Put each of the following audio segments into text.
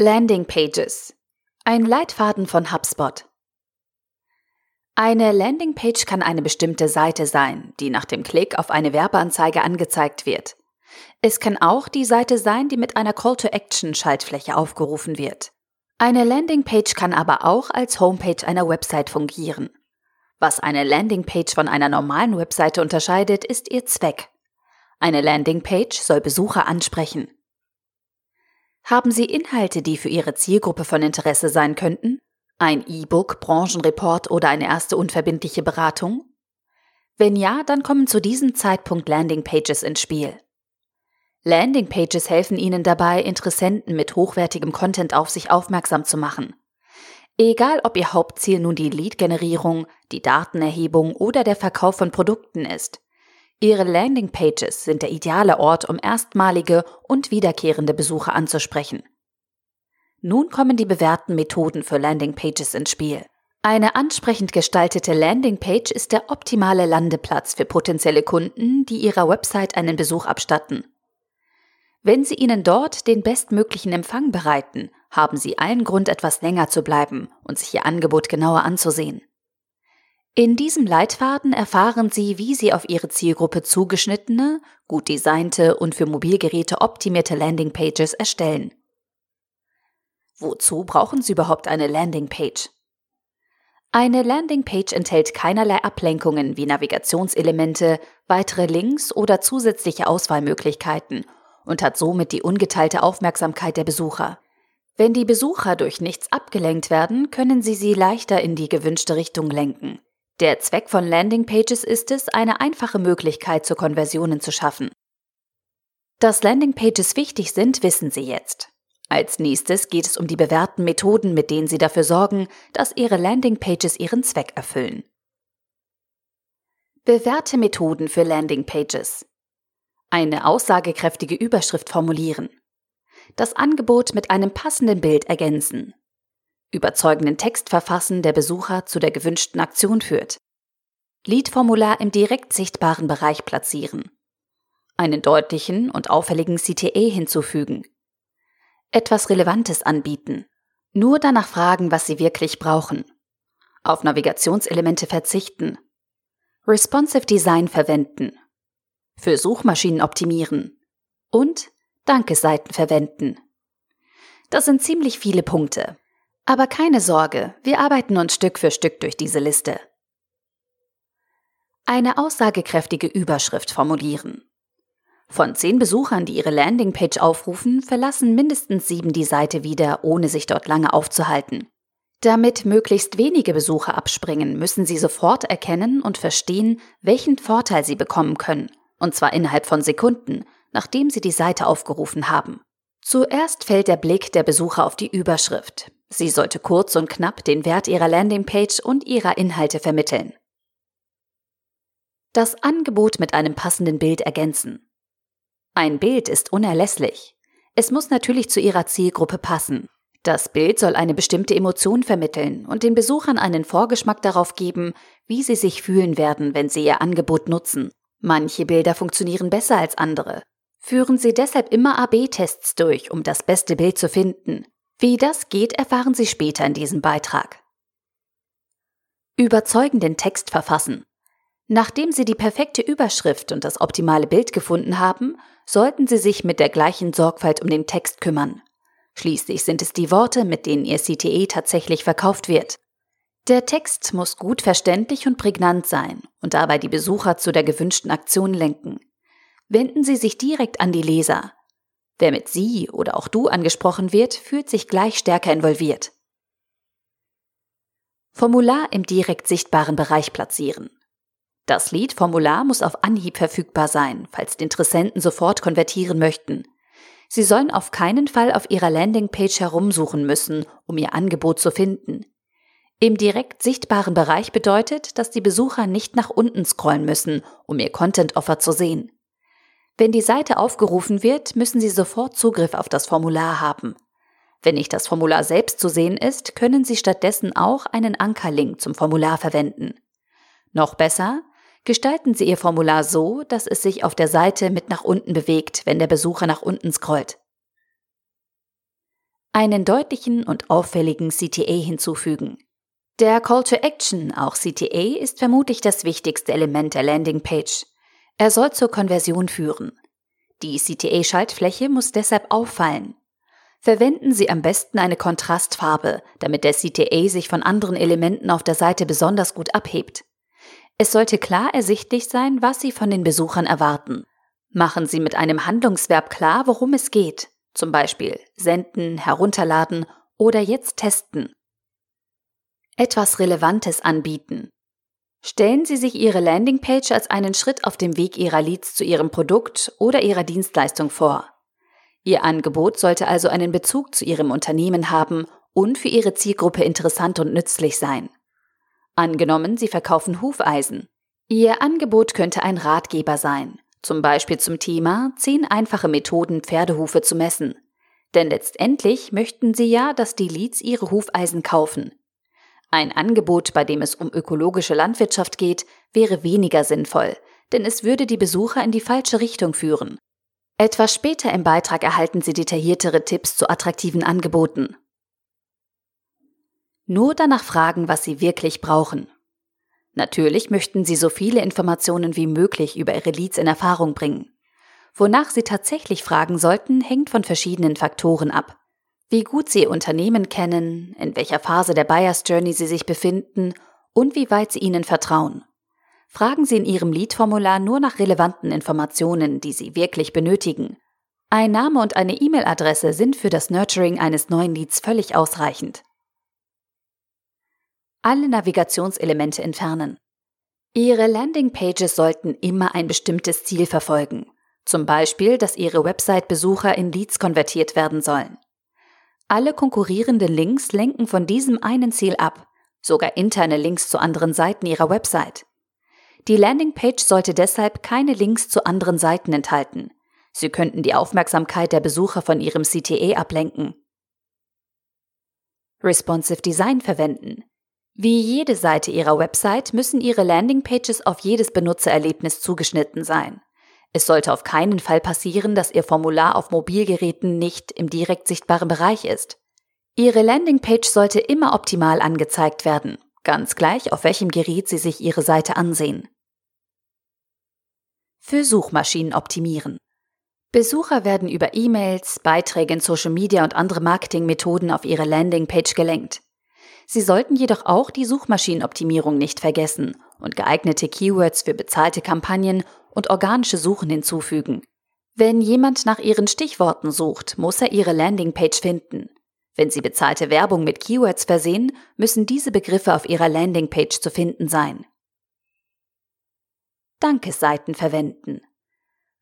Landing Pages. Ein Leitfaden von HubSpot. Eine Landingpage kann eine bestimmte Seite sein, die nach dem Klick auf eine Werbeanzeige angezeigt wird. Es kann auch die Seite sein, die mit einer Call-to-Action-Schaltfläche aufgerufen wird. Eine Landingpage kann aber auch als Homepage einer Website fungieren. Was eine Landingpage von einer normalen Webseite unterscheidet, ist ihr Zweck. Eine Landingpage soll Besucher ansprechen. Haben Sie Inhalte, die für Ihre Zielgruppe von Interesse sein könnten? Ein E-Book, Branchenreport oder eine erste unverbindliche Beratung? Wenn ja, dann kommen zu diesem Zeitpunkt Landingpages ins Spiel. Landingpages helfen Ihnen dabei, Interessenten mit hochwertigem Content auf sich aufmerksam zu machen. Egal, ob Ihr Hauptziel nun die Lead-Generierung, die Datenerhebung oder der Verkauf von Produkten ist. Ihre Landingpages sind der ideale Ort, um erstmalige und wiederkehrende Besucher anzusprechen. Nun kommen die bewährten Methoden für Landingpages ins Spiel. Eine ansprechend gestaltete Landingpage ist der optimale Landeplatz für potenzielle Kunden, die ihrer Website einen Besuch abstatten. Wenn Sie ihnen dort den bestmöglichen Empfang bereiten, haben Sie allen Grund, etwas länger zu bleiben und sich Ihr Angebot genauer anzusehen. In diesem Leitfaden erfahren Sie, wie Sie auf Ihre Zielgruppe zugeschnittene, gut designte und für Mobilgeräte optimierte Landingpages erstellen. Wozu brauchen Sie überhaupt eine Landingpage? Eine Landingpage enthält keinerlei Ablenkungen wie Navigationselemente, weitere Links oder zusätzliche Auswahlmöglichkeiten und hat somit die ungeteilte Aufmerksamkeit der Besucher. Wenn die Besucher durch nichts abgelenkt werden, können Sie sie leichter in die gewünschte Richtung lenken. Der Zweck von Landingpages ist es, eine einfache Möglichkeit zur Konversionen zu schaffen. Dass Landingpages wichtig sind, wissen Sie jetzt. Als nächstes geht es um die bewährten Methoden, mit denen Sie dafür sorgen, dass Ihre Landingpages ihren Zweck erfüllen. Bewährte Methoden für Landingpages. Eine aussagekräftige Überschrift formulieren. Das Angebot mit einem passenden Bild ergänzen überzeugenden Text verfassen, der Besucher zu der gewünschten Aktion führt. Lead-Formular im direkt sichtbaren Bereich platzieren. Einen deutlichen und auffälligen CTA hinzufügen. Etwas Relevantes anbieten. Nur danach fragen, was Sie wirklich brauchen. Auf Navigationselemente verzichten. Responsive Design verwenden. Für Suchmaschinen optimieren. Und Dankeseiten verwenden. Das sind ziemlich viele Punkte. Aber keine Sorge, wir arbeiten uns Stück für Stück durch diese Liste. Eine aussagekräftige Überschrift formulieren. Von zehn Besuchern, die ihre Landingpage aufrufen, verlassen mindestens sieben die Seite wieder, ohne sich dort lange aufzuhalten. Damit möglichst wenige Besucher abspringen, müssen sie sofort erkennen und verstehen, welchen Vorteil sie bekommen können, und zwar innerhalb von Sekunden, nachdem sie die Seite aufgerufen haben. Zuerst fällt der Blick der Besucher auf die Überschrift. Sie sollte kurz und knapp den Wert ihrer Landingpage und ihrer Inhalte vermitteln. Das Angebot mit einem passenden Bild ergänzen. Ein Bild ist unerlässlich. Es muss natürlich zu ihrer Zielgruppe passen. Das Bild soll eine bestimmte Emotion vermitteln und den Besuchern einen Vorgeschmack darauf geben, wie sie sich fühlen werden, wenn sie ihr Angebot nutzen. Manche Bilder funktionieren besser als andere. Führen Sie deshalb immer AB-Tests durch, um das beste Bild zu finden. Wie das geht, erfahren Sie später in diesem Beitrag. Überzeugenden Text verfassen. Nachdem Sie die perfekte Überschrift und das optimale Bild gefunden haben, sollten Sie sich mit der gleichen Sorgfalt um den Text kümmern. Schließlich sind es die Worte, mit denen Ihr CTE tatsächlich verkauft wird. Der Text muss gut verständlich und prägnant sein und dabei die Besucher zu der gewünschten Aktion lenken. Wenden Sie sich direkt an die Leser. Wer mit Sie oder auch du angesprochen wird, fühlt sich gleich stärker involviert. Formular im direkt sichtbaren Bereich platzieren. Das Lead-Formular muss auf Anhieb verfügbar sein, falls die Interessenten sofort konvertieren möchten. Sie sollen auf keinen Fall auf ihrer Landingpage herumsuchen müssen, um ihr Angebot zu finden. Im direkt sichtbaren Bereich bedeutet, dass die Besucher nicht nach unten scrollen müssen, um ihr Content-Offer zu sehen. Wenn die Seite aufgerufen wird, müssen Sie sofort Zugriff auf das Formular haben. Wenn nicht das Formular selbst zu sehen ist, können Sie stattdessen auch einen Ankerlink zum Formular verwenden. Noch besser, gestalten Sie Ihr Formular so, dass es sich auf der Seite mit nach unten bewegt, wenn der Besucher nach unten scrollt. einen deutlichen und auffälligen CTA hinzufügen. Der Call to Action, auch CTA, ist vermutlich das wichtigste Element der Landingpage. Er soll zur Konversion führen. Die CTA-Schaltfläche muss deshalb auffallen. Verwenden Sie am besten eine Kontrastfarbe, damit der CTA sich von anderen Elementen auf der Seite besonders gut abhebt. Es sollte klar ersichtlich sein, was Sie von den Besuchern erwarten. Machen Sie mit einem Handlungsverb klar, worum es geht, zum Beispiel senden, herunterladen oder jetzt testen. Etwas Relevantes anbieten. Stellen Sie sich Ihre Landingpage als einen Schritt auf dem Weg Ihrer Leads zu Ihrem Produkt oder Ihrer Dienstleistung vor. Ihr Angebot sollte also einen Bezug zu Ihrem Unternehmen haben und für Ihre Zielgruppe interessant und nützlich sein. Angenommen, Sie verkaufen Hufeisen. Ihr Angebot könnte ein Ratgeber sein, zum Beispiel zum Thema 10 einfache Methoden, Pferdehufe zu messen. Denn letztendlich möchten Sie ja, dass die Leads Ihre Hufeisen kaufen. Ein Angebot, bei dem es um ökologische Landwirtschaft geht, wäre weniger sinnvoll, denn es würde die Besucher in die falsche Richtung führen. Etwas später im Beitrag erhalten Sie detailliertere Tipps zu attraktiven Angeboten. Nur danach fragen, was Sie wirklich brauchen. Natürlich möchten Sie so viele Informationen wie möglich über Ihre Leads in Erfahrung bringen. Wonach Sie tatsächlich fragen sollten, hängt von verschiedenen Faktoren ab wie gut Sie Ihr Unternehmen kennen, in welcher Phase der Buyers Journey Sie sich befinden und wie weit Sie ihnen vertrauen. Fragen Sie in Ihrem Lead-Formular nur nach relevanten Informationen, die Sie wirklich benötigen. Ein Name und eine E-Mail-Adresse sind für das Nurturing eines neuen Leads völlig ausreichend. Alle Navigationselemente entfernen. Ihre Landingpages sollten immer ein bestimmtes Ziel verfolgen. Zum Beispiel, dass Ihre Website-Besucher in Leads konvertiert werden sollen. Alle konkurrierenden Links lenken von diesem einen Ziel ab, sogar interne Links zu anderen Seiten Ihrer Website. Die Landingpage sollte deshalb keine Links zu anderen Seiten enthalten. Sie könnten die Aufmerksamkeit der Besucher von Ihrem CTA ablenken. Responsive Design verwenden. Wie jede Seite Ihrer Website müssen Ihre Landingpages auf jedes Benutzererlebnis zugeschnitten sein. Es sollte auf keinen Fall passieren, dass Ihr Formular auf Mobilgeräten nicht im direkt sichtbaren Bereich ist. Ihre Landingpage sollte immer optimal angezeigt werden, ganz gleich auf welchem Gerät Sie sich Ihre Seite ansehen. Für Suchmaschinen optimieren. Besucher werden über E-Mails, Beiträge in Social Media und andere Marketingmethoden auf ihre Landingpage gelenkt. Sie sollten jedoch auch die Suchmaschinenoptimierung nicht vergessen und geeignete Keywords für bezahlte Kampagnen und organische Suchen hinzufügen. Wenn jemand nach Ihren Stichworten sucht, muss er Ihre Landingpage finden. Wenn Sie bezahlte Werbung mit Keywords versehen, müssen diese Begriffe auf Ihrer Landingpage zu finden sein. Dankesseiten verwenden.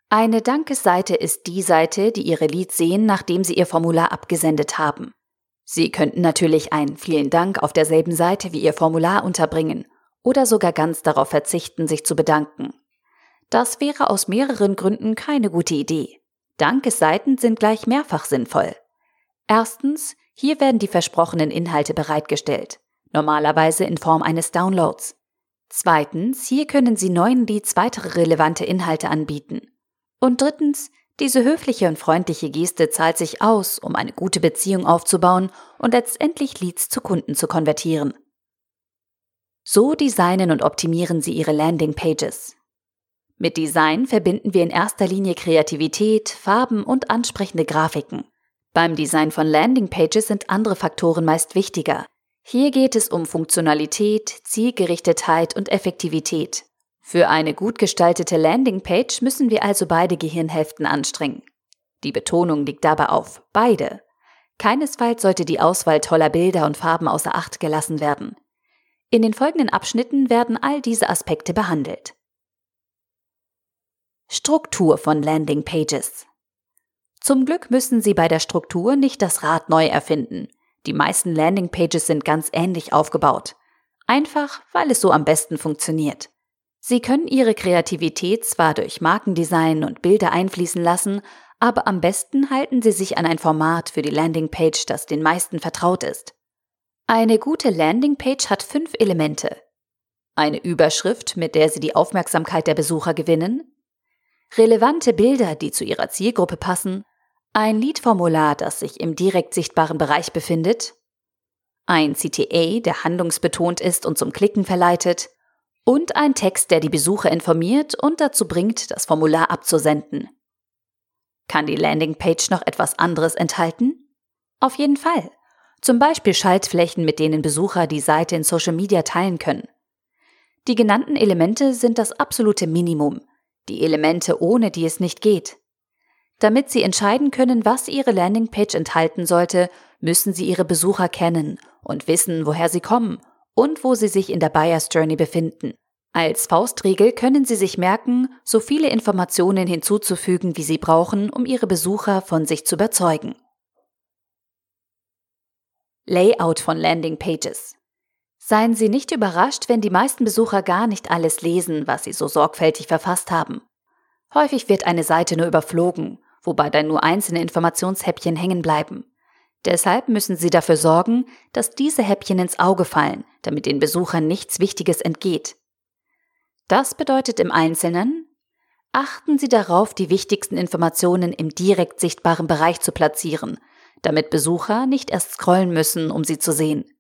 Eine Dankesseite ist die Seite, die Ihre Leads sehen, nachdem Sie Ihr Formular abgesendet haben. Sie könnten natürlich ein Vielen Dank auf derselben Seite wie Ihr Formular unterbringen oder sogar ganz darauf verzichten, sich zu bedanken. Das wäre aus mehreren Gründen keine gute Idee. Dankesseiten sind gleich mehrfach sinnvoll. Erstens, hier werden die versprochenen Inhalte bereitgestellt, normalerweise in Form eines Downloads. Zweitens, hier können Sie neuen Leads weitere relevante Inhalte anbieten. Und drittens, diese höfliche und freundliche Geste zahlt sich aus, um eine gute Beziehung aufzubauen und letztendlich Leads zu Kunden zu konvertieren. So designen und optimieren Sie Ihre Landingpages. Mit Design verbinden wir in erster Linie Kreativität, Farben und ansprechende Grafiken. Beim Design von Landingpages sind andere Faktoren meist wichtiger. Hier geht es um Funktionalität, Zielgerichtetheit und Effektivität. Für eine gut gestaltete Landingpage müssen wir also beide Gehirnhälften anstrengen. Die Betonung liegt dabei auf beide. Keinesfalls sollte die Auswahl toller Bilder und Farben außer Acht gelassen werden. In den folgenden Abschnitten werden all diese Aspekte behandelt. Struktur von Landing Pages. Zum Glück müssen Sie bei der Struktur nicht das Rad neu erfinden. Die meisten Landing Pages sind ganz ähnlich aufgebaut. Einfach, weil es so am besten funktioniert. Sie können Ihre Kreativität zwar durch Markendesign und Bilder einfließen lassen, aber am besten halten Sie sich an ein Format für die Landingpage, das den meisten vertraut ist. Eine gute Landingpage hat fünf Elemente. Eine Überschrift, mit der Sie die Aufmerksamkeit der Besucher gewinnen, relevante Bilder, die zu ihrer Zielgruppe passen, ein Lead-Formular, das sich im direkt sichtbaren Bereich befindet, ein CTA, der handlungsbetont ist und zum Klicken verleitet, und ein Text, der die Besucher informiert und dazu bringt, das Formular abzusenden. Kann die Landingpage noch etwas anderes enthalten? Auf jeden Fall. Zum Beispiel Schaltflächen, mit denen Besucher die Seite in Social Media teilen können. Die genannten Elemente sind das absolute Minimum, die Elemente, ohne die es nicht geht. Damit Sie entscheiden können, was Ihre Landingpage enthalten sollte, müssen Sie Ihre Besucher kennen und wissen, woher sie kommen und wo sie sich in der Buyers Journey befinden. Als Faustregel können Sie sich merken, so viele Informationen hinzuzufügen, wie Sie brauchen, um Ihre Besucher von sich zu überzeugen. Layout von Landing Pages. Seien Sie nicht überrascht, wenn die meisten Besucher gar nicht alles lesen, was Sie so sorgfältig verfasst haben. Häufig wird eine Seite nur überflogen, wobei dann nur einzelne Informationshäppchen hängen bleiben. Deshalb müssen Sie dafür sorgen, dass diese Häppchen ins Auge fallen, damit den Besuchern nichts Wichtiges entgeht. Das bedeutet im Einzelnen, achten Sie darauf, die wichtigsten Informationen im direkt sichtbaren Bereich zu platzieren, damit Besucher nicht erst scrollen müssen, um sie zu sehen.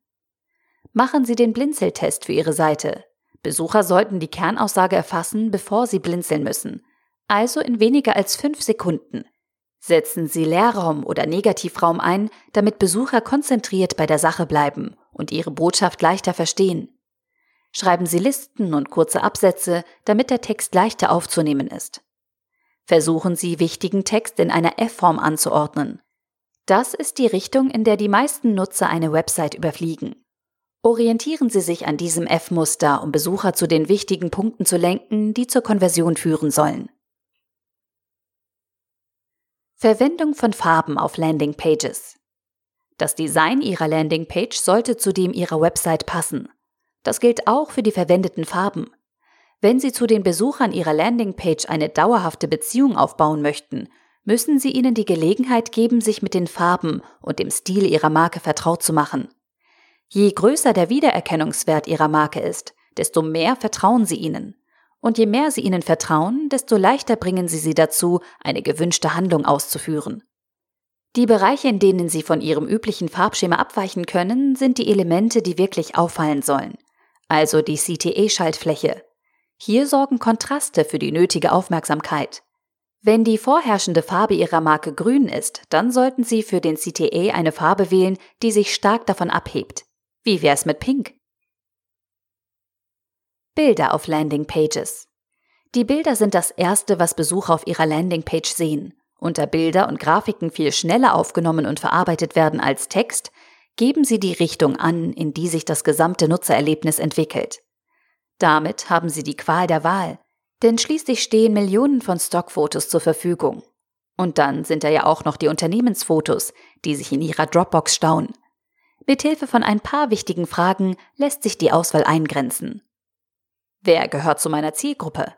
Machen Sie den Blinzeltest für Ihre Seite. Besucher sollten die Kernaussage erfassen, bevor sie blinzeln müssen, also in weniger als fünf Sekunden. Setzen Sie Leerraum oder Negativraum ein, damit Besucher konzentriert bei der Sache bleiben und ihre Botschaft leichter verstehen. Schreiben Sie Listen und kurze Absätze, damit der Text leichter aufzunehmen ist. Versuchen Sie, wichtigen Text in einer F-Form anzuordnen. Das ist die Richtung, in der die meisten Nutzer eine Website überfliegen. Orientieren Sie sich an diesem F-Muster, um Besucher zu den wichtigen Punkten zu lenken, die zur Konversion führen sollen. Verwendung von Farben auf Landingpages. Das Design Ihrer Landingpage sollte zu dem Ihrer Website passen. Das gilt auch für die verwendeten Farben. Wenn Sie zu den Besuchern Ihrer Landingpage eine dauerhafte Beziehung aufbauen möchten, müssen Sie ihnen die Gelegenheit geben, sich mit den Farben und dem Stil Ihrer Marke vertraut zu machen. Je größer der Wiedererkennungswert Ihrer Marke ist, desto mehr vertrauen Sie ihnen. Und je mehr sie ihnen vertrauen, desto leichter bringen sie sie dazu, eine gewünschte Handlung auszuführen. Die Bereiche, in denen sie von ihrem üblichen Farbschema abweichen können, sind die Elemente, die wirklich auffallen sollen, also die CTA-Schaltfläche. Hier sorgen Kontraste für die nötige Aufmerksamkeit. Wenn die vorherrschende Farbe Ihrer Marke grün ist, dann sollten Sie für den CTA eine Farbe wählen, die sich stark davon abhebt. Wie wär's mit Pink? Bilder auf Landingpages. Die Bilder sind das Erste, was Besucher auf ihrer Landingpage sehen. Und da Bilder und Grafiken viel schneller aufgenommen und verarbeitet werden als Text, geben sie die Richtung an, in die sich das gesamte Nutzererlebnis entwickelt. Damit haben sie die Qual der Wahl, denn schließlich stehen Millionen von Stockfotos zur Verfügung. Und dann sind da ja auch noch die Unternehmensfotos, die sich in ihrer Dropbox stauen. Mithilfe von ein paar wichtigen Fragen lässt sich die Auswahl eingrenzen. Wer gehört zu meiner Zielgruppe?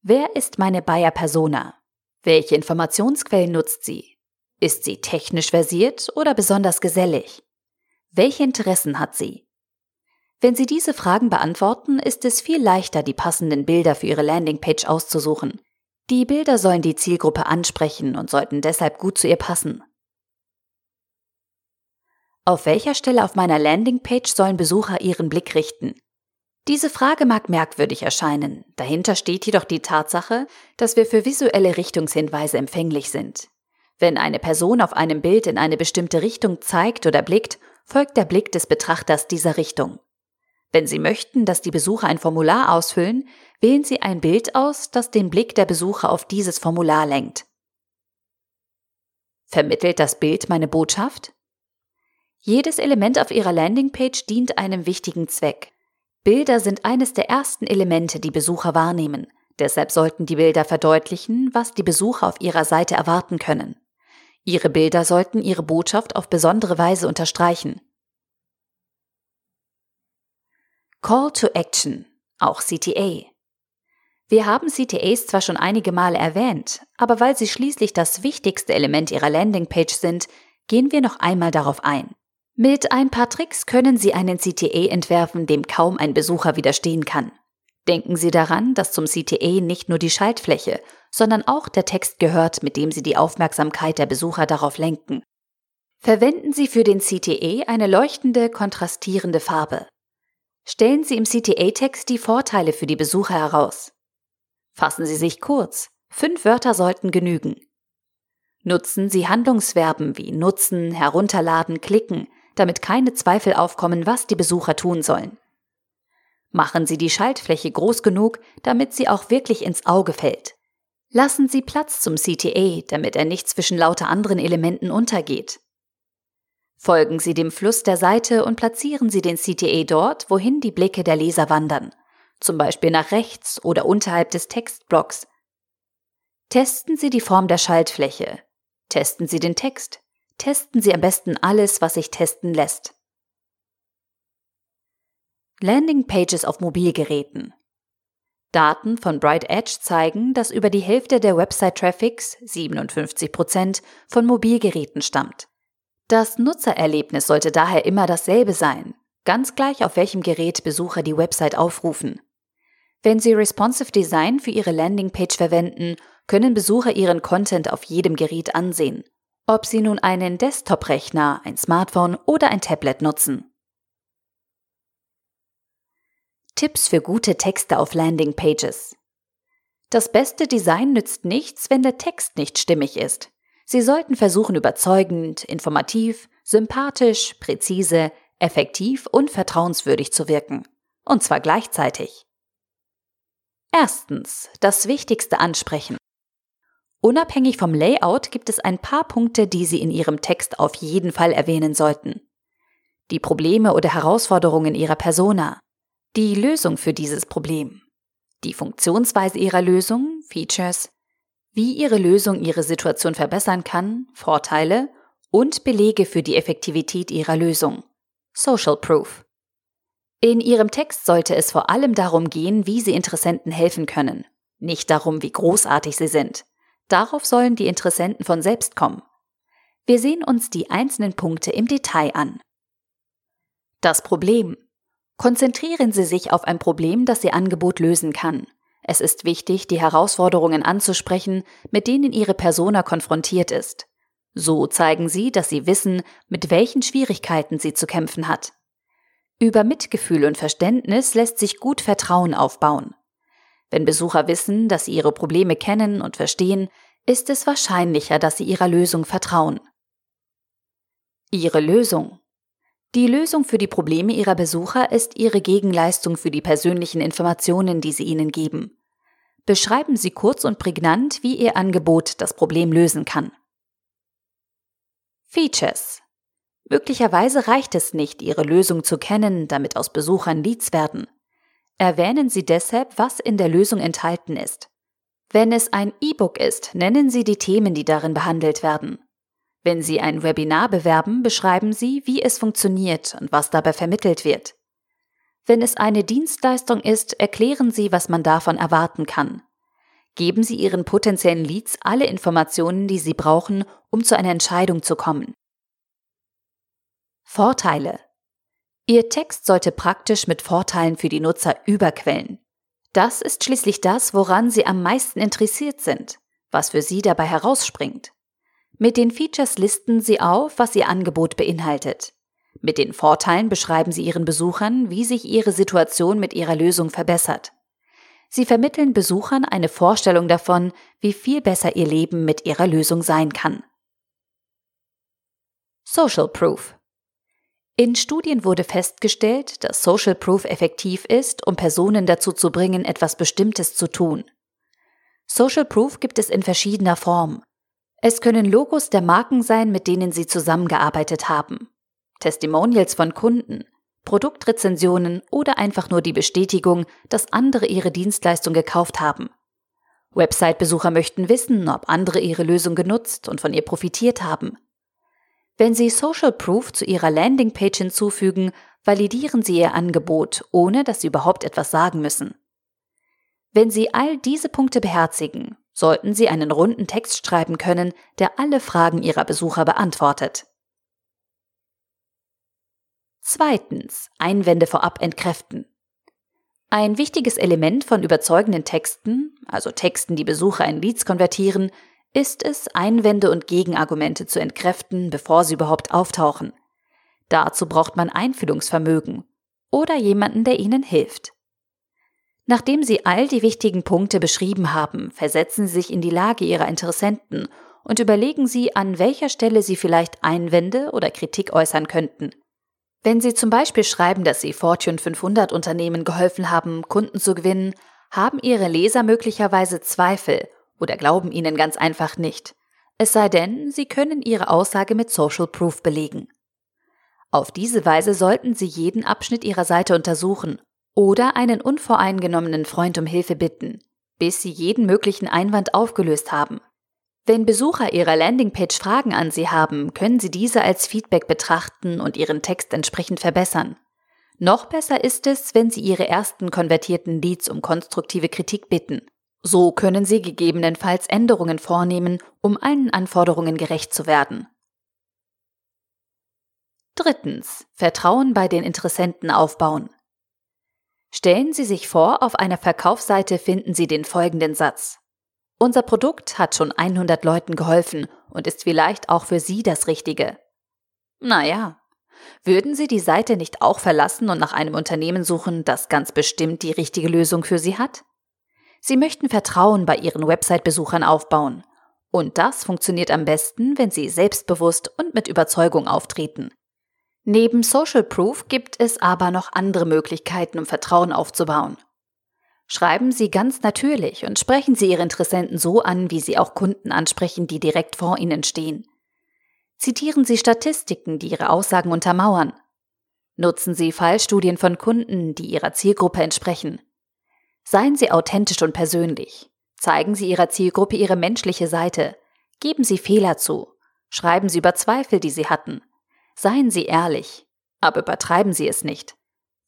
Wer ist meine Buyer Persona? Welche Informationsquellen nutzt sie? Ist sie technisch versiert oder besonders gesellig? Welche Interessen hat sie? Wenn Sie diese Fragen beantworten, ist es viel leichter, die passenden Bilder für Ihre Landingpage auszusuchen. Die Bilder sollen die Zielgruppe ansprechen und sollten deshalb gut zu ihr passen. Auf welcher Stelle auf meiner Landingpage sollen Besucher ihren Blick richten? Diese Frage mag merkwürdig erscheinen, dahinter steht jedoch die Tatsache, dass wir für visuelle Richtungshinweise empfänglich sind. Wenn eine Person auf einem Bild in eine bestimmte Richtung zeigt oder blickt, folgt der Blick des Betrachters dieser Richtung. Wenn Sie möchten, dass die Besucher ein Formular ausfüllen, wählen Sie ein Bild aus, das den Blick der Besucher auf dieses Formular lenkt. Vermittelt das Bild meine Botschaft? Jedes Element auf Ihrer Landingpage dient einem wichtigen Zweck. Bilder sind eines der ersten Elemente, die Besucher wahrnehmen. Deshalb sollten die Bilder verdeutlichen, was die Besucher auf ihrer Seite erwarten können. Ihre Bilder sollten ihre Botschaft auf besondere Weise unterstreichen. Call to Action, auch CTA. Wir haben CTAs zwar schon einige Male erwähnt, aber weil sie schließlich das wichtigste Element ihrer Landingpage sind, gehen wir noch einmal darauf ein. Mit ein paar Tricks können Sie einen CTA entwerfen, dem kaum ein Besucher widerstehen kann. Denken Sie daran, dass zum CTA nicht nur die Schaltfläche, sondern auch der Text gehört, mit dem Sie die Aufmerksamkeit der Besucher darauf lenken. Verwenden Sie für den CTA eine leuchtende, kontrastierende Farbe. Stellen Sie im CTA-Text die Vorteile für die Besucher heraus. Fassen Sie sich kurz. Fünf Wörter sollten genügen. Nutzen Sie Handlungsverben wie nutzen, herunterladen, klicken, damit keine Zweifel aufkommen, was die Besucher tun sollen. Machen Sie die Schaltfläche groß genug, damit sie auch wirklich ins Auge fällt. Lassen Sie Platz zum CTA, damit er nicht zwischen lauter anderen Elementen untergeht. Folgen Sie dem Fluss der Seite und platzieren Sie den CTA dort, wohin die Blicke der Leser wandern, zum Beispiel nach rechts oder unterhalb des Textblocks. Testen Sie die Form der Schaltfläche. Testen Sie den Text. Testen Sie am besten alles, was sich testen lässt. Landingpages auf Mobilgeräten. Daten von Bright Edge zeigen, dass über die Hälfte der Website-Traffics, 57%, von Mobilgeräten stammt. Das Nutzererlebnis sollte daher immer dasselbe sein, ganz gleich auf welchem Gerät Besucher die Website aufrufen. Wenn Sie Responsive Design für Ihre Landingpage verwenden, können Besucher Ihren Content auf jedem Gerät ansehen, ob Sie nun einen Desktop-Rechner, ein Smartphone oder ein Tablet nutzen. Tipps für gute Texte auf Landingpages. Das beste Design nützt nichts, wenn der Text nicht stimmig ist. Sie sollten versuchen, überzeugend, informativ, sympathisch, präzise, effektiv und vertrauenswürdig zu wirken. Und zwar gleichzeitig. Erstens, das Wichtigste ansprechen. Unabhängig vom Layout gibt es ein paar Punkte, die Sie in Ihrem Text auf jeden Fall erwähnen sollten. Die Probleme oder Herausforderungen Ihrer Persona, die Lösung für dieses Problem, die Funktionsweise ihrer Lösung, Features, wie ihre Lösung ihre Situation verbessern kann, Vorteile und Belege für die Effektivität ihrer Lösung, Social Proof. In Ihrem Text sollte es vor allem darum gehen, wie Sie Interessenten helfen können, nicht darum, wie großartig sie sind. Darauf sollen die Interessenten von selbst kommen. Wir sehen uns die einzelnen Punkte im Detail an. Das Problem. Konzentrieren Sie sich auf ein Problem, das Ihr Angebot lösen kann. Es ist wichtig, die Herausforderungen anzusprechen, mit denen Ihre Persona konfrontiert ist. So zeigen Sie, dass Sie wissen, mit welchen Schwierigkeiten sie zu kämpfen hat. Über Mitgefühl und Verständnis lässt sich gut Vertrauen aufbauen. Wenn Besucher wissen, dass sie ihre Probleme kennen und verstehen, ist es wahrscheinlicher, dass sie ihrer Lösung vertrauen. Ihre Lösung die Lösung für die Probleme Ihrer Besucher ist Ihre Gegenleistung für die persönlichen Informationen, die Sie ihnen geben. Beschreiben Sie kurz und prägnant, wie Ihr Angebot das Problem lösen kann. Features. Möglicherweise reicht es nicht, Ihre Lösung zu kennen, damit aus Besuchern Leads werden. Erwähnen Sie deshalb, was in der Lösung enthalten ist. Wenn es ein E-Book ist, nennen Sie die Themen, die darin behandelt werden. Wenn Sie ein Webinar bewerben, beschreiben Sie, wie es funktioniert und was dabei vermittelt wird. Wenn es eine Dienstleistung ist, erklären Sie, was man davon erwarten kann. Geben Sie Ihren potenziellen Leads alle Informationen, die sie brauchen, um zu einer Entscheidung zu kommen. Vorteile. Ihr Text sollte praktisch mit Vorteilen für die Nutzer überquellen. Das ist schließlich das, woran Sie am meisten interessiert sind, was für Sie dabei herausspringt. Mit den Features listen Sie auf, was Ihr Angebot beinhaltet. Mit den Vorteilen beschreiben Sie Ihren Besuchern, wie sich Ihre Situation mit Ihrer Lösung verbessert. Sie vermitteln Besuchern eine Vorstellung davon, wie viel besser Ihr Leben mit Ihrer Lösung sein kann. Social Proof in Studien wurde festgestellt, dass Social Proof effektiv ist, um Personen dazu zu bringen, etwas Bestimmtes zu tun. Social Proof gibt es in verschiedener Form. Es können Logos der Marken sein, mit denen Sie zusammengearbeitet haben, Testimonials von Kunden, Produktrezensionen oder einfach nur die Bestätigung, dass andere Ihre Dienstleistung gekauft haben. Website-Besucher möchten wissen, ob andere Ihre Lösung genutzt und von ihr profitiert haben. Wenn Sie Social Proof zu Ihrer Landingpage hinzufügen, validieren Sie Ihr Angebot, ohne dass Sie überhaupt etwas sagen müssen. Wenn Sie all diese Punkte beherzigen, sollten Sie einen runden Text schreiben können, der alle Fragen Ihrer Besucher beantwortet. Zweitens. Einwände vorab entkräften. Ein wichtiges Element von überzeugenden Texten, also Texten, die Besucher in Leads konvertieren, ist es, Einwände und Gegenargumente zu entkräften, bevor sie überhaupt auftauchen. Dazu braucht man Einfühlungsvermögen oder jemanden, der ihnen hilft. Nachdem Sie all die wichtigen Punkte beschrieben haben, versetzen Sie sich in die Lage Ihrer Interessenten und überlegen Sie, an welcher Stelle Sie vielleicht Einwände oder Kritik äußern könnten. Wenn Sie zum Beispiel schreiben, dass Sie Fortune 500 Unternehmen geholfen haben, Kunden zu gewinnen, haben Ihre Leser möglicherweise Zweifel oder glauben Ihnen ganz einfach nicht. Es sei denn, Sie können Ihre Aussage mit Social Proof belegen. Auf diese Weise sollten Sie jeden Abschnitt Ihrer Seite untersuchen oder einen unvoreingenommenen Freund um Hilfe bitten, bis Sie jeden möglichen Einwand aufgelöst haben. Wenn Besucher Ihrer Landingpage Fragen an Sie haben, können Sie diese als Feedback betrachten und Ihren Text entsprechend verbessern. Noch besser ist es, wenn Sie Ihre ersten konvertierten Leads um konstruktive Kritik bitten. So können Sie gegebenenfalls Änderungen vornehmen, um allen Anforderungen gerecht zu werden. Drittens. Vertrauen bei den Interessenten aufbauen. Stellen Sie sich vor, auf einer Verkaufsseite finden Sie den folgenden Satz. Unser Produkt hat schon 100 Leuten geholfen und ist vielleicht auch für Sie das Richtige. Naja, würden Sie die Seite nicht auch verlassen und nach einem Unternehmen suchen, das ganz bestimmt die richtige Lösung für Sie hat? Sie möchten Vertrauen bei Ihren Website-Besuchern aufbauen. Und das funktioniert am besten, wenn Sie selbstbewusst und mit Überzeugung auftreten. Neben Social Proof gibt es aber noch andere Möglichkeiten, um Vertrauen aufzubauen. Schreiben Sie ganz natürlich und sprechen Sie Ihre Interessenten so an, wie Sie auch Kunden ansprechen, die direkt vor Ihnen stehen. Zitieren Sie Statistiken, die Ihre Aussagen untermauern. Nutzen Sie Fallstudien von Kunden, die Ihrer Zielgruppe entsprechen. Seien Sie authentisch und persönlich. Zeigen Sie Ihrer Zielgruppe Ihre menschliche Seite. Geben Sie Fehler zu. Schreiben Sie über Zweifel, die Sie hatten. Seien Sie ehrlich, aber übertreiben Sie es nicht.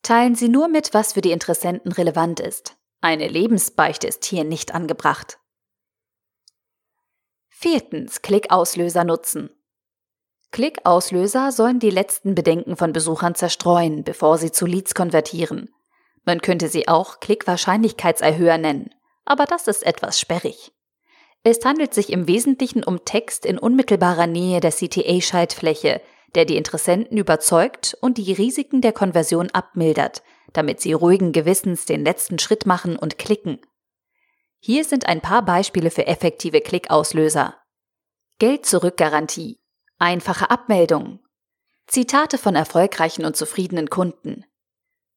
Teilen Sie nur mit, was für die Interessenten relevant ist. Eine Lebensbeichte ist hier nicht angebracht. Viertens. Klickauslöser nutzen. Klickauslöser sollen die letzten Bedenken von Besuchern zerstreuen, bevor sie zu Leads konvertieren. Man könnte sie auch Klickwahrscheinlichkeitserhöher nennen, aber das ist etwas sperrig. Es handelt sich im Wesentlichen um Text in unmittelbarer Nähe der CTA-Schaltfläche, der die Interessenten überzeugt und die Risiken der Konversion abmildert, damit sie ruhigen Gewissens den letzten Schritt machen und klicken. Hier sind ein paar Beispiele für effektive Klickauslöser. Geld-Zurück-Garantie, einfache Abmeldung, Zitate von erfolgreichen und zufriedenen Kunden,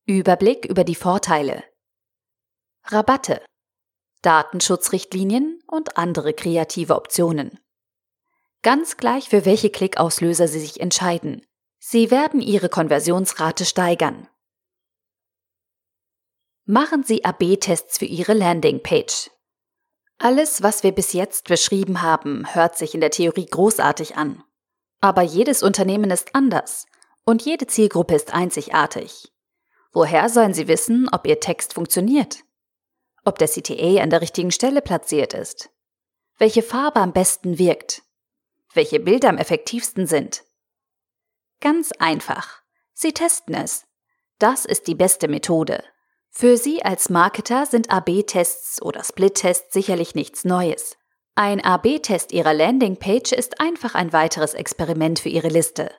Überblick über die Vorteile, Rabatte, Datenschutzrichtlinien und andere kreative Optionen. Ganz gleich, für welche Klickauslöser Sie sich entscheiden. Sie werden Ihre Konversionsrate steigern. Machen Sie AB-Tests für Ihre Landingpage. Alles, was wir bis jetzt beschrieben haben, hört sich in der Theorie großartig an. Aber jedes Unternehmen ist anders und jede Zielgruppe ist einzigartig. Woher sollen Sie wissen, ob Ihr Text funktioniert? Ob der CTA an der richtigen Stelle platziert ist? Welche Farbe am besten wirkt? welche Bilder am effektivsten sind? Ganz einfach. Sie testen es. Das ist die beste Methode. Für Sie als Marketer sind AB-Tests oder Split-Tests sicherlich nichts Neues. Ein AB-Test Ihrer Landingpage ist einfach ein weiteres Experiment für Ihre Liste.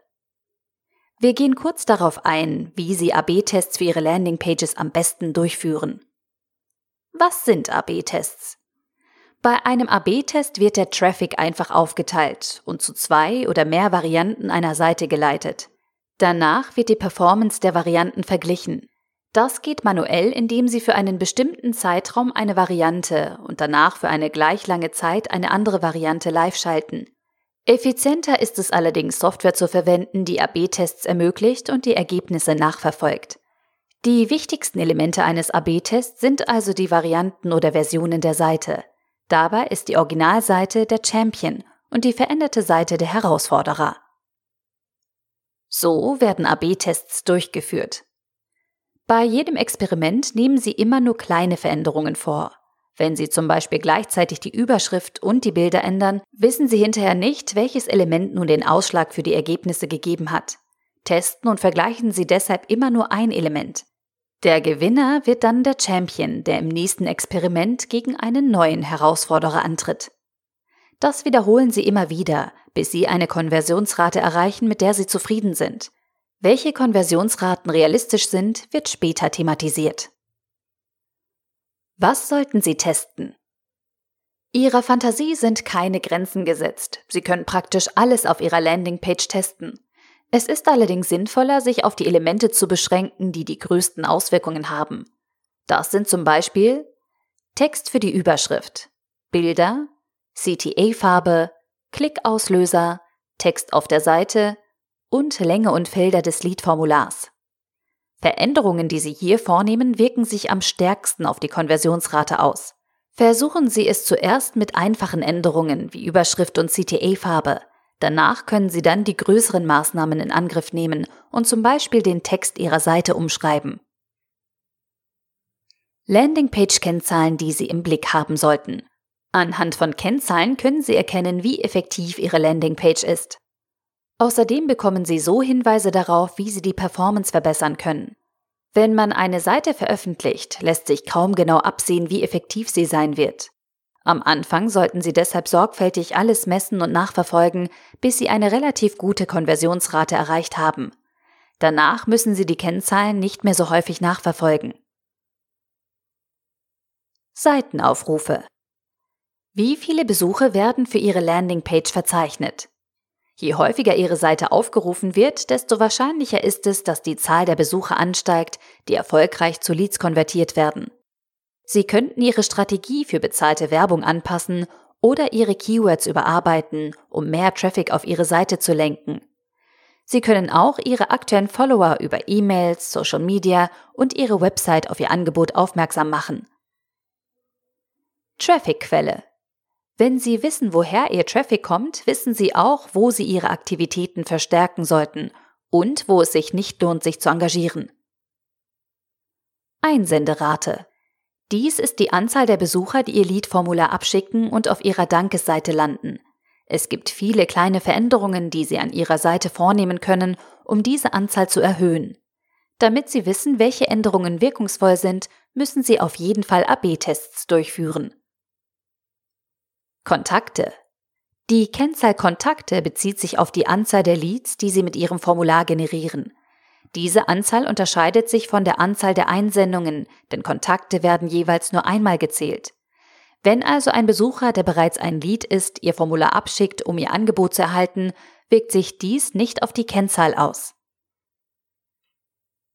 Wir gehen kurz darauf ein, wie Sie AB-Tests für Ihre Landingpages am besten durchführen. Was sind AB-Tests? Bei einem AB-Test wird der Traffic einfach aufgeteilt und zu zwei oder mehr Varianten einer Seite geleitet. Danach wird die Performance der Varianten verglichen. Das geht manuell, indem Sie für einen bestimmten Zeitraum eine Variante und danach für eine gleich lange Zeit eine andere Variante live schalten. Effizienter ist es allerdings, Software zu verwenden, die AB-Tests ermöglicht und die Ergebnisse nachverfolgt. Die wichtigsten Elemente eines AB-Tests sind also die Varianten oder Versionen der Seite. Dabei ist die Originalseite der Champion und die veränderte Seite der Herausforderer. So werden AB-Tests durchgeführt. Bei jedem Experiment nehmen Sie immer nur kleine Veränderungen vor. Wenn Sie zum Beispiel gleichzeitig die Überschrift und die Bilder ändern, wissen Sie hinterher nicht, welches Element nun den Ausschlag für die Ergebnisse gegeben hat. Testen und vergleichen Sie deshalb immer nur ein Element. Der Gewinner wird dann der Champion, der im nächsten Experiment gegen einen neuen Herausforderer antritt. Das wiederholen Sie immer wieder, bis Sie eine Konversionsrate erreichen, mit der Sie zufrieden sind. Welche Konversionsraten realistisch sind, wird später thematisiert. Was sollten Sie testen? Ihrer Fantasie sind keine Grenzen gesetzt. Sie können praktisch alles auf Ihrer Landingpage testen. Es ist allerdings sinnvoller, sich auf die Elemente zu beschränken, die die größten Auswirkungen haben. Das sind zum Beispiel Text für die Überschrift, Bilder, CTA-Farbe, Klickauslöser, Text auf der Seite und Länge und Felder des Lead-Formulars. Veränderungen, die Sie hier vornehmen, wirken sich am stärksten auf die Konversionsrate aus. Versuchen Sie es zuerst mit einfachen Änderungen wie Überschrift und CTA-Farbe. Danach können Sie dann die größeren Maßnahmen in Angriff nehmen und zum Beispiel den Text Ihrer Seite umschreiben. Landingpage-Kennzahlen, die Sie im Blick haben sollten. Anhand von Kennzahlen können Sie erkennen, wie effektiv Ihre Landingpage ist. Außerdem bekommen Sie so Hinweise darauf, wie Sie die Performance verbessern können. Wenn man eine Seite veröffentlicht, lässt sich kaum genau absehen, wie effektiv sie sein wird. Am Anfang sollten Sie deshalb sorgfältig alles messen und nachverfolgen, bis Sie eine relativ gute Konversionsrate erreicht haben. Danach müssen Sie die Kennzahlen nicht mehr so häufig nachverfolgen. Seitenaufrufe. Wie viele Besuche werden für Ihre Landingpage verzeichnet? Je häufiger Ihre Seite aufgerufen wird, desto wahrscheinlicher ist es, dass die Zahl der Besucher ansteigt, die erfolgreich zu Leads konvertiert werden. Sie könnten Ihre Strategie für bezahlte Werbung anpassen oder Ihre Keywords überarbeiten, um mehr Traffic auf Ihre Seite zu lenken. Sie können auch Ihre aktuellen Follower über E-Mails, Social Media und Ihre Website auf Ihr Angebot aufmerksam machen. Traffic-Quelle wenn Sie wissen, woher Ihr Traffic kommt, wissen Sie auch, wo Sie Ihre Aktivitäten verstärken sollten und wo es sich nicht lohnt, sich zu engagieren. Einsenderate. Dies ist die Anzahl der Besucher, die Ihr Lead-Formular abschicken und auf Ihrer Dankesseite landen. Es gibt viele kleine Veränderungen, die Sie an Ihrer Seite vornehmen können, um diese Anzahl zu erhöhen. Damit Sie wissen, welche Änderungen wirkungsvoll sind, müssen Sie auf jeden Fall AB-Tests durchführen. Kontakte. Die Kennzahl Kontakte bezieht sich auf die Anzahl der Leads, die Sie mit Ihrem Formular generieren. Diese Anzahl unterscheidet sich von der Anzahl der Einsendungen, denn Kontakte werden jeweils nur einmal gezählt. Wenn also ein Besucher, der bereits ein Lead ist, Ihr Formular abschickt, um Ihr Angebot zu erhalten, wirkt sich dies nicht auf die Kennzahl aus.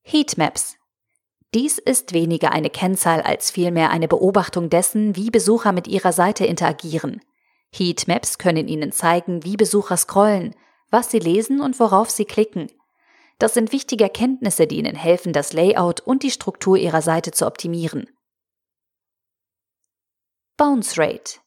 Heatmaps. Dies ist weniger eine Kennzahl als vielmehr eine Beobachtung dessen, wie Besucher mit ihrer Seite interagieren. Heatmaps können Ihnen zeigen, wie Besucher scrollen, was sie lesen und worauf sie klicken. Das sind wichtige Erkenntnisse, die Ihnen helfen, das Layout und die Struktur Ihrer Seite zu optimieren. Bounce Rate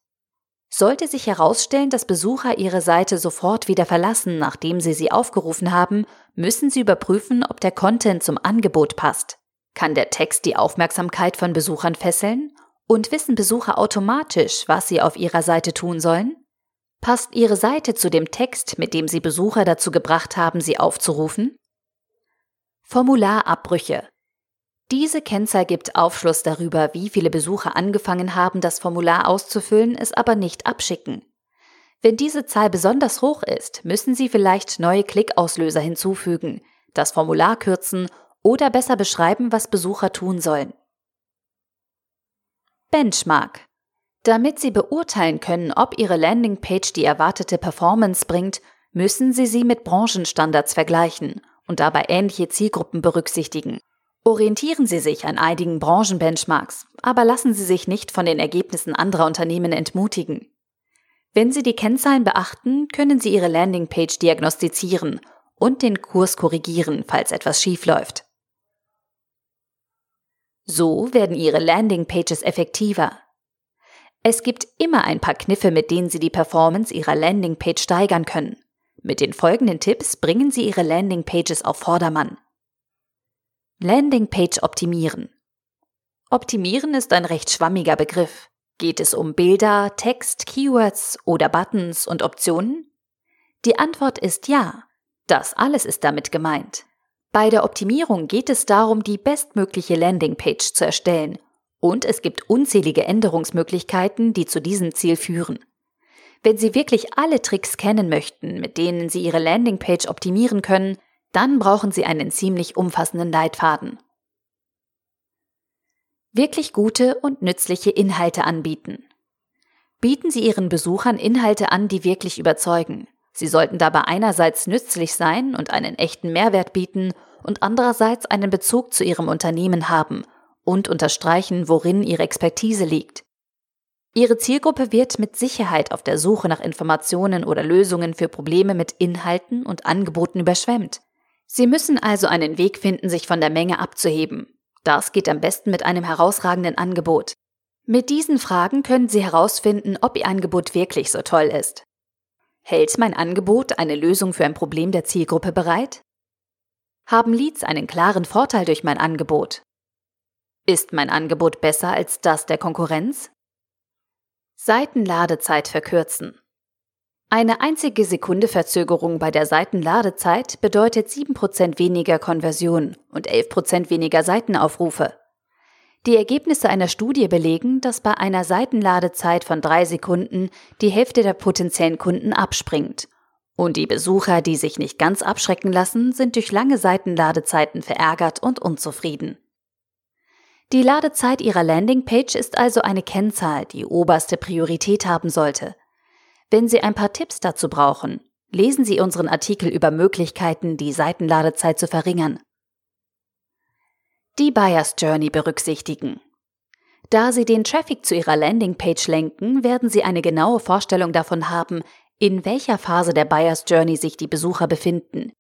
sollte sich herausstellen, dass Besucher Ihre Seite sofort wieder verlassen, nachdem Sie sie aufgerufen haben, müssen Sie überprüfen, ob der Content zum Angebot passt. Kann der Text die Aufmerksamkeit von Besuchern fesseln? Und wissen Besucher automatisch, was sie auf ihrer Seite tun sollen? Passt Ihre Seite zu dem Text, mit dem Sie Besucher dazu gebracht haben, sie aufzurufen? Formularabbrüche. Diese Kennzahl gibt Aufschluss darüber, wie viele Besucher angefangen haben, das Formular auszufüllen, es aber nicht abschicken. Wenn diese Zahl besonders hoch ist, müssen Sie vielleicht neue Klickauslöser hinzufügen, das Formular kürzen oder besser beschreiben, was Besucher tun sollen. Benchmark. Damit Sie beurteilen können, ob Ihre Landingpage die erwartete Performance bringt, müssen Sie sie mit Branchenstandards vergleichen und dabei ähnliche Zielgruppen berücksichtigen. Orientieren Sie sich an einigen Branchenbenchmarks, aber lassen Sie sich nicht von den Ergebnissen anderer Unternehmen entmutigen. Wenn Sie die Kennzahlen beachten, können Sie Ihre Landingpage diagnostizieren und den Kurs korrigieren, falls etwas schiefläuft. So werden Ihre Landingpages effektiver. Es gibt immer ein paar Kniffe, mit denen Sie die Performance Ihrer Landingpage steigern können. Mit den folgenden Tipps bringen Sie Ihre Landingpages auf Vordermann. Landingpage optimieren. Optimieren ist ein recht schwammiger Begriff. Geht es um Bilder, Text, Keywords oder Buttons und Optionen? Die Antwort ist ja. Das alles ist damit gemeint. Bei der Optimierung geht es darum, die bestmögliche Landingpage zu erstellen. Und es gibt unzählige Änderungsmöglichkeiten, die zu diesem Ziel führen. Wenn Sie wirklich alle Tricks kennen möchten, mit denen Sie Ihre Landingpage optimieren können, dann brauchen Sie einen ziemlich umfassenden Leitfaden. Wirklich gute und nützliche Inhalte anbieten. Bieten Sie Ihren Besuchern Inhalte an, die wirklich überzeugen. Sie sollten dabei einerseits nützlich sein und einen echten Mehrwert bieten und andererseits einen Bezug zu Ihrem Unternehmen haben und unterstreichen, worin Ihre Expertise liegt. Ihre Zielgruppe wird mit Sicherheit auf der Suche nach Informationen oder Lösungen für Probleme mit Inhalten und Angeboten überschwemmt. Sie müssen also einen Weg finden, sich von der Menge abzuheben. Das geht am besten mit einem herausragenden Angebot. Mit diesen Fragen können Sie herausfinden, ob Ihr Angebot wirklich so toll ist. Hält mein Angebot eine Lösung für ein Problem der Zielgruppe bereit? Haben Leads einen klaren Vorteil durch mein Angebot? Ist mein Angebot besser als das der Konkurrenz? Seitenladezeit verkürzen. Eine einzige Sekunde Verzögerung bei der Seitenladezeit bedeutet 7% weniger Konversion und 11% weniger Seitenaufrufe. Die Ergebnisse einer Studie belegen, dass bei einer Seitenladezeit von drei Sekunden die Hälfte der potenziellen Kunden abspringt. Und die Besucher, die sich nicht ganz abschrecken lassen, sind durch lange Seitenladezeiten verärgert und unzufrieden. Die Ladezeit Ihrer Landingpage ist also eine Kennzahl, die oberste Priorität haben sollte. Wenn Sie ein paar Tipps dazu brauchen, lesen Sie unseren Artikel über Möglichkeiten, die Seitenladezeit zu verringern. Die Buyers Journey berücksichtigen. Da Sie den Traffic zu Ihrer Landingpage lenken, werden Sie eine genaue Vorstellung davon haben, in welcher Phase der Buyers Journey sich die Besucher befinden.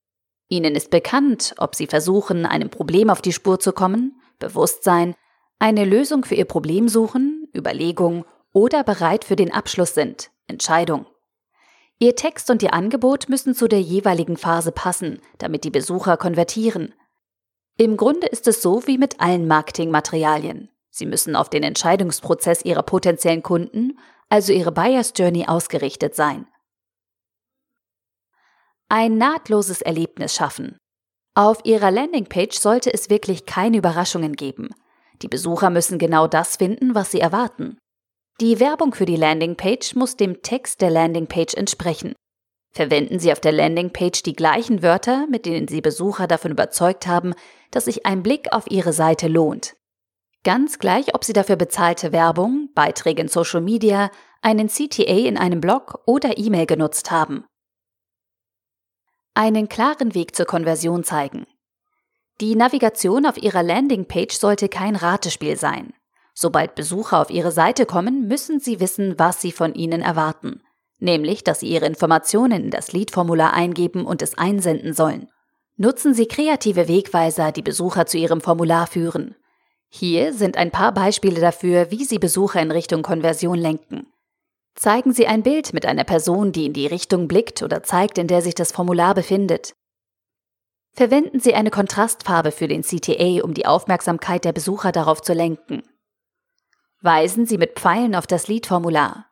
Ihnen ist bekannt, ob Sie versuchen, einem Problem auf die Spur zu kommen, Bewusstsein, eine Lösung für Ihr Problem suchen, Überlegung oder bereit für den Abschluss sind. Entscheidung. Ihr Text und Ihr Angebot müssen zu der jeweiligen Phase passen, damit die Besucher konvertieren. Im Grunde ist es so wie mit allen Marketingmaterialien. Sie müssen auf den Entscheidungsprozess Ihrer potenziellen Kunden, also Ihre Buyers Journey, ausgerichtet sein. Ein nahtloses Erlebnis schaffen. Auf Ihrer Landingpage sollte es wirklich keine Überraschungen geben. Die Besucher müssen genau das finden, was sie erwarten. Die Werbung für die Landingpage muss dem Text der Landingpage entsprechen. Verwenden Sie auf der Landingpage die gleichen Wörter, mit denen Sie Besucher davon überzeugt haben, dass sich ein Blick auf Ihre Seite lohnt. Ganz gleich, ob Sie dafür bezahlte Werbung, Beiträge in Social Media, einen CTA in einem Blog oder E-Mail genutzt haben. Einen klaren Weg zur Konversion zeigen. Die Navigation auf Ihrer Landingpage sollte kein Ratespiel sein. Sobald Besucher auf Ihre Seite kommen, müssen Sie wissen, was Sie von Ihnen erwarten. Nämlich, dass Sie Ihre Informationen in das Lead-Formular eingeben und es einsenden sollen. Nutzen Sie kreative Wegweiser, die Besucher zu Ihrem Formular führen. Hier sind ein paar Beispiele dafür, wie Sie Besucher in Richtung Konversion lenken. Zeigen Sie ein Bild mit einer Person, die in die Richtung blickt oder zeigt, in der sich das Formular befindet. Verwenden Sie eine Kontrastfarbe für den CTA, um die Aufmerksamkeit der Besucher darauf zu lenken. Weisen Sie mit Pfeilen auf das Liedformular.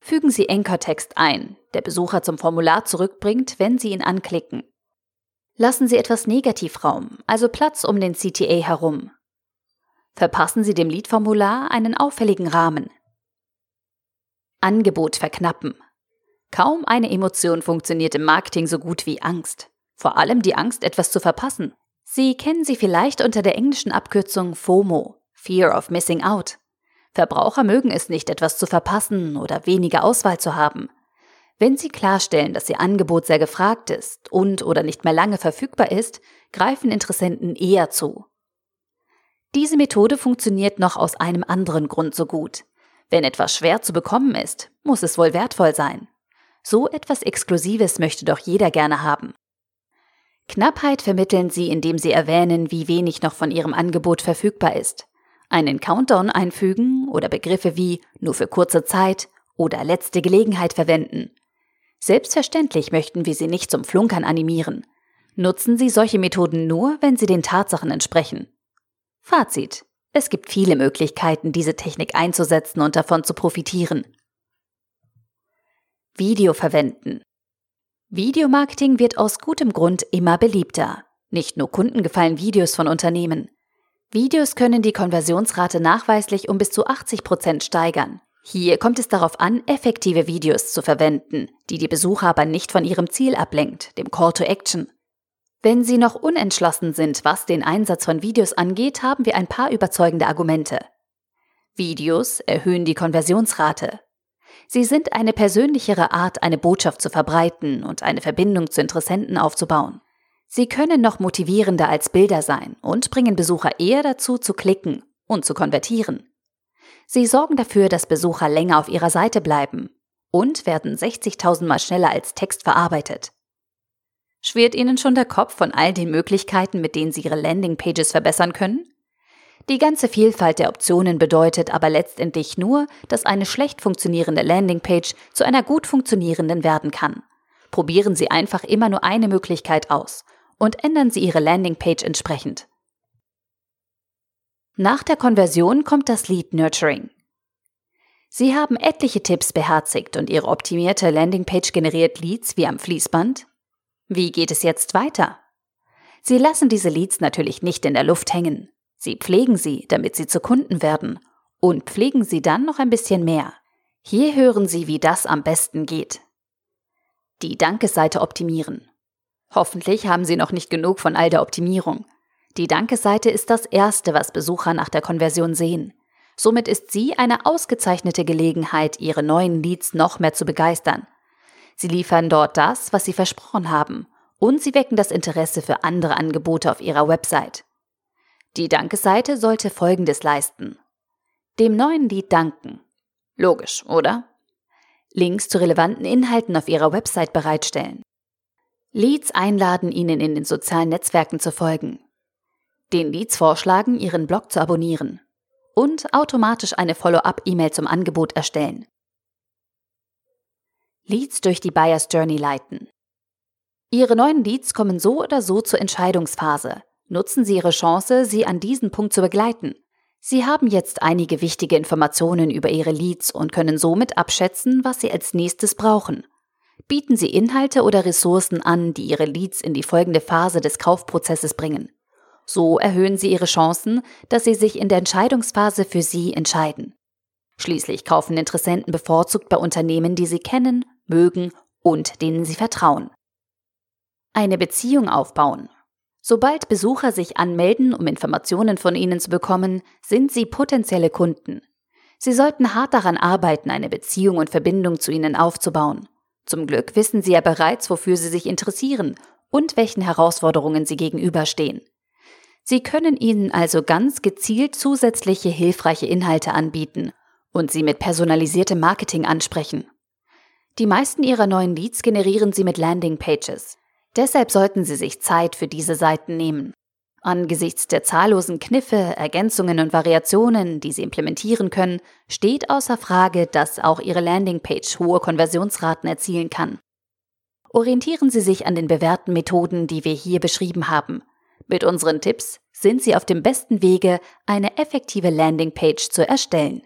Fügen Sie Anchortext ein, der Besucher zum Formular zurückbringt, wenn Sie ihn anklicken. Lassen Sie etwas Negativraum, also Platz um den CTA herum. Verpassen Sie dem Liedformular einen auffälligen Rahmen. Angebot verknappen. Kaum eine Emotion funktioniert im Marketing so gut wie Angst. Vor allem die Angst, etwas zu verpassen. Sie kennen sie vielleicht unter der englischen Abkürzung FOMO, Fear of Missing Out. Verbraucher mögen es nicht, etwas zu verpassen oder weniger Auswahl zu haben. Wenn Sie klarstellen, dass Ihr Angebot sehr gefragt ist und oder nicht mehr lange verfügbar ist, greifen Interessenten eher zu. Diese Methode funktioniert noch aus einem anderen Grund so gut. Wenn etwas schwer zu bekommen ist, muss es wohl wertvoll sein. So etwas Exklusives möchte doch jeder gerne haben. Knappheit vermitteln Sie, indem Sie erwähnen, wie wenig noch von Ihrem Angebot verfügbar ist einen Countdown einfügen oder Begriffe wie nur für kurze Zeit oder letzte Gelegenheit verwenden. Selbstverständlich möchten wir Sie nicht zum Flunkern animieren. Nutzen Sie solche Methoden nur, wenn sie den Tatsachen entsprechen. Fazit. Es gibt viele Möglichkeiten, diese Technik einzusetzen und davon zu profitieren. Video verwenden. Videomarketing wird aus gutem Grund immer beliebter. Nicht nur Kunden gefallen Videos von Unternehmen. Videos können die Konversionsrate nachweislich um bis zu 80 Prozent steigern. Hier kommt es darauf an, effektive Videos zu verwenden, die die Besucher aber nicht von ihrem Ziel ablenkt, dem Call to Action. Wenn Sie noch unentschlossen sind, was den Einsatz von Videos angeht, haben wir ein paar überzeugende Argumente. Videos erhöhen die Konversionsrate. Sie sind eine persönlichere Art, eine Botschaft zu verbreiten und eine Verbindung zu Interessenten aufzubauen. Sie können noch motivierender als Bilder sein und bringen Besucher eher dazu, zu klicken und zu konvertieren. Sie sorgen dafür, dass Besucher länger auf ihrer Seite bleiben und werden 60.000 Mal schneller als Text verarbeitet. Schwirrt Ihnen schon der Kopf von all den Möglichkeiten, mit denen Sie Ihre Landingpages verbessern können? Die ganze Vielfalt der Optionen bedeutet aber letztendlich nur, dass eine schlecht funktionierende Landingpage zu einer gut funktionierenden werden kann. Probieren Sie einfach immer nur eine Möglichkeit aus und ändern Sie Ihre Landingpage entsprechend. Nach der Konversion kommt das Lead Nurturing. Sie haben etliche Tipps beherzigt und Ihre optimierte Landingpage generiert Leads wie am Fließband. Wie geht es jetzt weiter? Sie lassen diese Leads natürlich nicht in der Luft hängen. Sie pflegen sie, damit sie zu Kunden werden und pflegen sie dann noch ein bisschen mehr. Hier hören Sie, wie das am besten geht. Die Dankesseite optimieren. Hoffentlich haben Sie noch nicht genug von all der Optimierung. Die Dankesseite ist das Erste, was Besucher nach der Konversion sehen. Somit ist sie eine ausgezeichnete Gelegenheit, ihre neuen Leads noch mehr zu begeistern. Sie liefern dort das, was sie versprochen haben, und sie wecken das Interesse für andere Angebote auf ihrer Website. Die Dankesseite sollte Folgendes leisten. Dem neuen Lied danken. Logisch, oder? Links zu relevanten Inhalten auf ihrer Website bereitstellen. Leads einladen, ihnen in den sozialen Netzwerken zu folgen. Den Leads vorschlagen, ihren Blog zu abonnieren. Und automatisch eine Follow-up-E-Mail zum Angebot erstellen. Leads durch die Buyer's Journey leiten. Ihre neuen Leads kommen so oder so zur Entscheidungsphase. Nutzen Sie Ihre Chance, sie an diesem Punkt zu begleiten. Sie haben jetzt einige wichtige Informationen über Ihre Leads und können somit abschätzen, was Sie als nächstes brauchen. Bieten Sie Inhalte oder Ressourcen an, die Ihre Leads in die folgende Phase des Kaufprozesses bringen. So erhöhen Sie Ihre Chancen, dass Sie sich in der Entscheidungsphase für Sie entscheiden. Schließlich kaufen Interessenten bevorzugt bei Unternehmen, die Sie kennen, mögen und denen Sie vertrauen. Eine Beziehung aufbauen. Sobald Besucher sich anmelden, um Informationen von Ihnen zu bekommen, sind Sie potenzielle Kunden. Sie sollten hart daran arbeiten, eine Beziehung und Verbindung zu Ihnen aufzubauen. Zum Glück wissen Sie ja bereits, wofür Sie sich interessieren und welchen Herausforderungen Sie gegenüberstehen. Sie können Ihnen also ganz gezielt zusätzliche hilfreiche Inhalte anbieten und Sie mit personalisiertem Marketing ansprechen. Die meisten Ihrer neuen Leads generieren Sie mit Landingpages. Deshalb sollten Sie sich Zeit für diese Seiten nehmen. Angesichts der zahllosen Kniffe, Ergänzungen und Variationen, die Sie implementieren können, steht außer Frage, dass auch Ihre Landingpage hohe Konversionsraten erzielen kann. Orientieren Sie sich an den bewährten Methoden, die wir hier beschrieben haben. Mit unseren Tipps sind Sie auf dem besten Wege, eine effektive Landingpage zu erstellen.